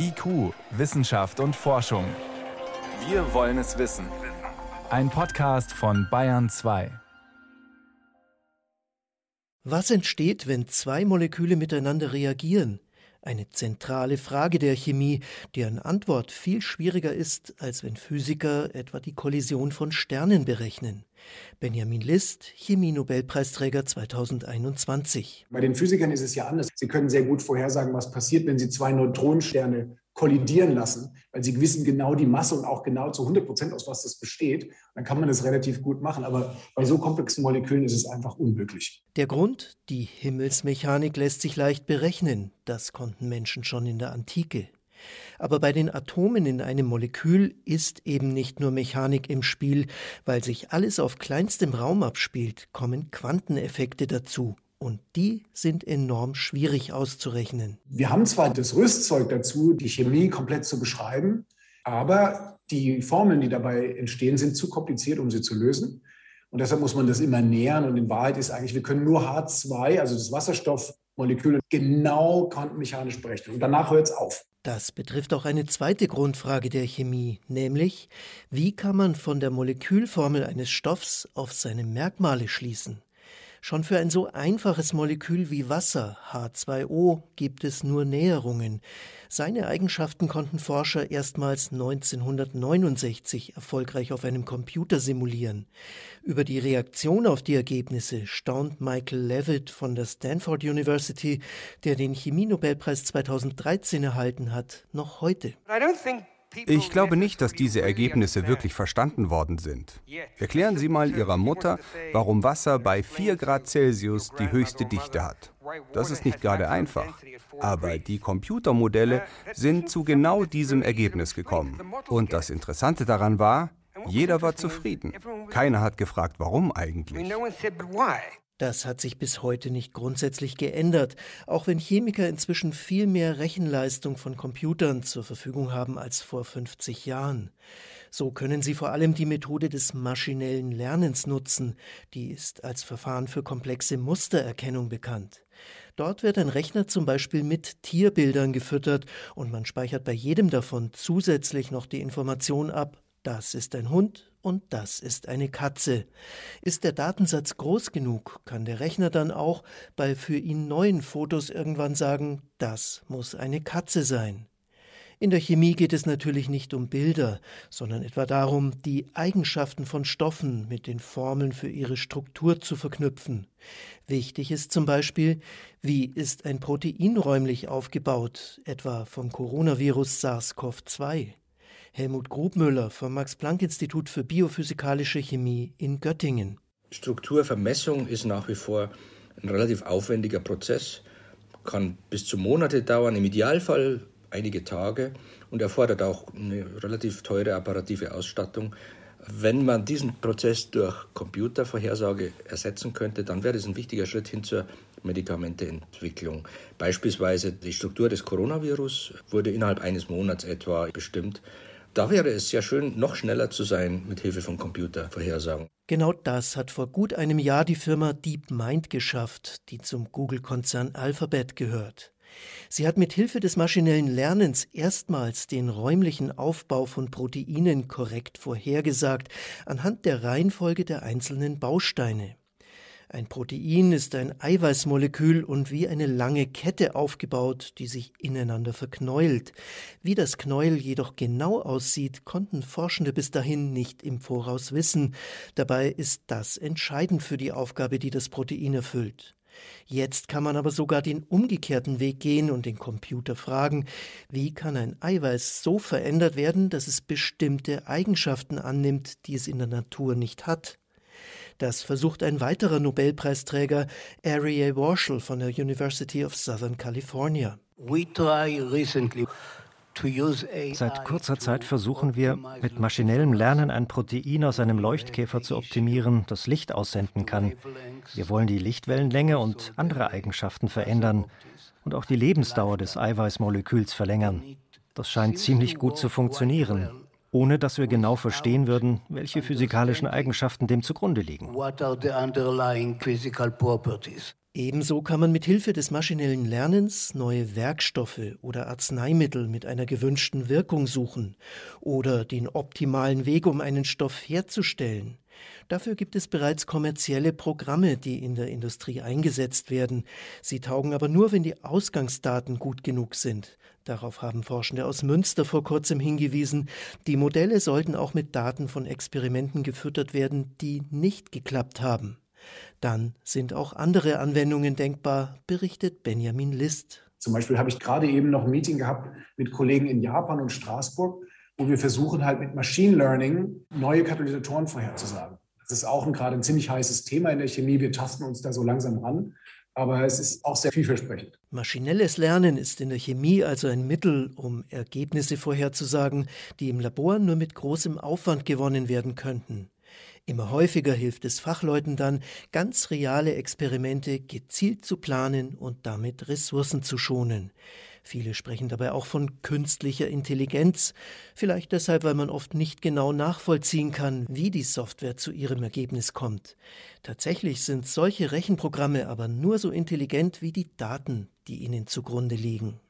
IQ, Wissenschaft und Forschung. Wir wollen es wissen. Ein Podcast von Bayern 2. Was entsteht, wenn zwei Moleküle miteinander reagieren? Eine zentrale Frage der Chemie, deren Antwort viel schwieriger ist, als wenn Physiker etwa die Kollision von Sternen berechnen. Benjamin List, Chemie-Nobelpreisträger 2021. Bei den Physikern ist es ja anders. Sie können sehr gut vorhersagen, was passiert, wenn sie zwei Neutronensterne kollidieren lassen, weil sie wissen genau die Masse und auch genau zu 100 Prozent, aus was das besteht. Dann kann man das relativ gut machen. Aber bei so komplexen Molekülen ist es einfach unmöglich. Der Grund? Die Himmelsmechanik lässt sich leicht berechnen. Das konnten Menschen schon in der Antike. Aber bei den Atomen in einem Molekül ist eben nicht nur Mechanik im Spiel, weil sich alles auf kleinstem Raum abspielt, kommen Quanteneffekte dazu. Und die sind enorm schwierig auszurechnen. Wir haben zwar das Rüstzeug dazu, die Chemie komplett zu beschreiben, aber die Formeln, die dabei entstehen, sind zu kompliziert, um sie zu lösen. Und deshalb muss man das immer nähern. Und in Wahrheit ist eigentlich, wir können nur H2, also das Wasserstoffmolekül, genau quantenmechanisch berechnen. Und danach hört es auf. Das betrifft auch eine zweite Grundfrage der Chemie, nämlich wie kann man von der Molekülformel eines Stoffs auf seine Merkmale schließen? Schon für ein so einfaches Molekül wie Wasser, H2O, gibt es nur Näherungen. Seine Eigenschaften konnten Forscher erstmals 1969 erfolgreich auf einem Computer simulieren. Über die Reaktion auf die Ergebnisse staunt Michael Levitt von der Stanford University, der den Chemienobelpreis 2013 erhalten hat, noch heute. Ich glaube nicht, dass diese Ergebnisse wirklich verstanden worden sind. Erklären Sie mal Ihrer Mutter, warum Wasser bei 4 Grad Celsius die höchste Dichte hat. Das ist nicht gerade einfach. Aber die Computermodelle sind zu genau diesem Ergebnis gekommen. Und das Interessante daran war, jeder war zufrieden. Keiner hat gefragt, warum eigentlich. Das hat sich bis heute nicht grundsätzlich geändert, auch wenn Chemiker inzwischen viel mehr Rechenleistung von Computern zur Verfügung haben als vor 50 Jahren. So können sie vor allem die Methode des maschinellen Lernens nutzen, die ist als Verfahren für komplexe Mustererkennung bekannt. Dort wird ein Rechner zum Beispiel mit Tierbildern gefüttert und man speichert bei jedem davon zusätzlich noch die Information ab, das ist ein Hund und das ist eine Katze. Ist der Datensatz groß genug, kann der Rechner dann auch bei für ihn neuen Fotos irgendwann sagen, das muss eine Katze sein. In der Chemie geht es natürlich nicht um Bilder, sondern etwa darum, die Eigenschaften von Stoffen mit den Formeln für ihre Struktur zu verknüpfen. Wichtig ist zum Beispiel, wie ist ein Protein räumlich aufgebaut, etwa vom Coronavirus SARS-CoV-2. Helmut Grubmüller vom Max-Planck-Institut für biophysikalische Chemie in Göttingen. Strukturvermessung ist nach wie vor ein relativ aufwendiger Prozess, kann bis zu Monate dauern, im Idealfall einige Tage und erfordert auch eine relativ teure apparative Ausstattung. Wenn man diesen Prozess durch Computervorhersage ersetzen könnte, dann wäre das ein wichtiger Schritt hin zur Medikamenteentwicklung. Beispielsweise die Struktur des Coronavirus wurde innerhalb eines Monats etwa bestimmt. Da wäre es sehr schön, noch schneller zu sein mit Hilfe von Computervorhersagen. Genau das hat vor gut einem Jahr die Firma DeepMind geschafft, die zum Google-Konzern Alphabet gehört. Sie hat mit Hilfe des maschinellen Lernens erstmals den räumlichen Aufbau von Proteinen korrekt vorhergesagt anhand der Reihenfolge der einzelnen Bausteine. Ein Protein ist ein Eiweißmolekül und wie eine lange Kette aufgebaut, die sich ineinander verknäult. Wie das Knäuel jedoch genau aussieht, konnten Forschende bis dahin nicht im Voraus wissen. Dabei ist das entscheidend für die Aufgabe, die das Protein erfüllt. Jetzt kann man aber sogar den umgekehrten Weg gehen und den Computer fragen, wie kann ein Eiweiß so verändert werden, dass es bestimmte Eigenschaften annimmt, die es in der Natur nicht hat. Das versucht ein weiterer Nobelpreisträger, Arieh Warshel von der University of Southern California. Seit kurzer Zeit versuchen wir, mit maschinellem Lernen ein Protein aus einem Leuchtkäfer zu optimieren, das Licht aussenden kann. Wir wollen die Lichtwellenlänge und andere Eigenschaften verändern und auch die Lebensdauer des Eiweißmoleküls verlängern. Das scheint ziemlich gut zu funktionieren ohne dass wir genau verstehen würden, welche physikalischen Eigenschaften dem zugrunde liegen. Ebenso kann man mit Hilfe des maschinellen Lernens neue Werkstoffe oder Arzneimittel mit einer gewünschten Wirkung suchen oder den optimalen Weg, um einen Stoff herzustellen. Dafür gibt es bereits kommerzielle Programme, die in der Industrie eingesetzt werden. Sie taugen aber nur, wenn die Ausgangsdaten gut genug sind. Darauf haben Forschende aus Münster vor kurzem hingewiesen. Die Modelle sollten auch mit Daten von Experimenten gefüttert werden, die nicht geklappt haben. Dann sind auch andere Anwendungen denkbar, berichtet Benjamin List. Zum Beispiel habe ich gerade eben noch ein Meeting gehabt mit Kollegen in Japan und Straßburg, wo wir versuchen halt mit Machine Learning neue Katalysatoren vorherzusagen. Das ist auch ein, gerade ein ziemlich heißes Thema in der Chemie. Wir tasten uns da so langsam ran. Aber es ist auch sehr vielversprechend. Maschinelles Lernen ist in der Chemie also ein Mittel, um Ergebnisse vorherzusagen, die im Labor nur mit großem Aufwand gewonnen werden könnten. Immer häufiger hilft es Fachleuten dann, ganz reale Experimente gezielt zu planen und damit Ressourcen zu schonen. Viele sprechen dabei auch von künstlicher Intelligenz, vielleicht deshalb, weil man oft nicht genau nachvollziehen kann, wie die Software zu ihrem Ergebnis kommt. Tatsächlich sind solche Rechenprogramme aber nur so intelligent wie die Daten, die ihnen zugrunde liegen.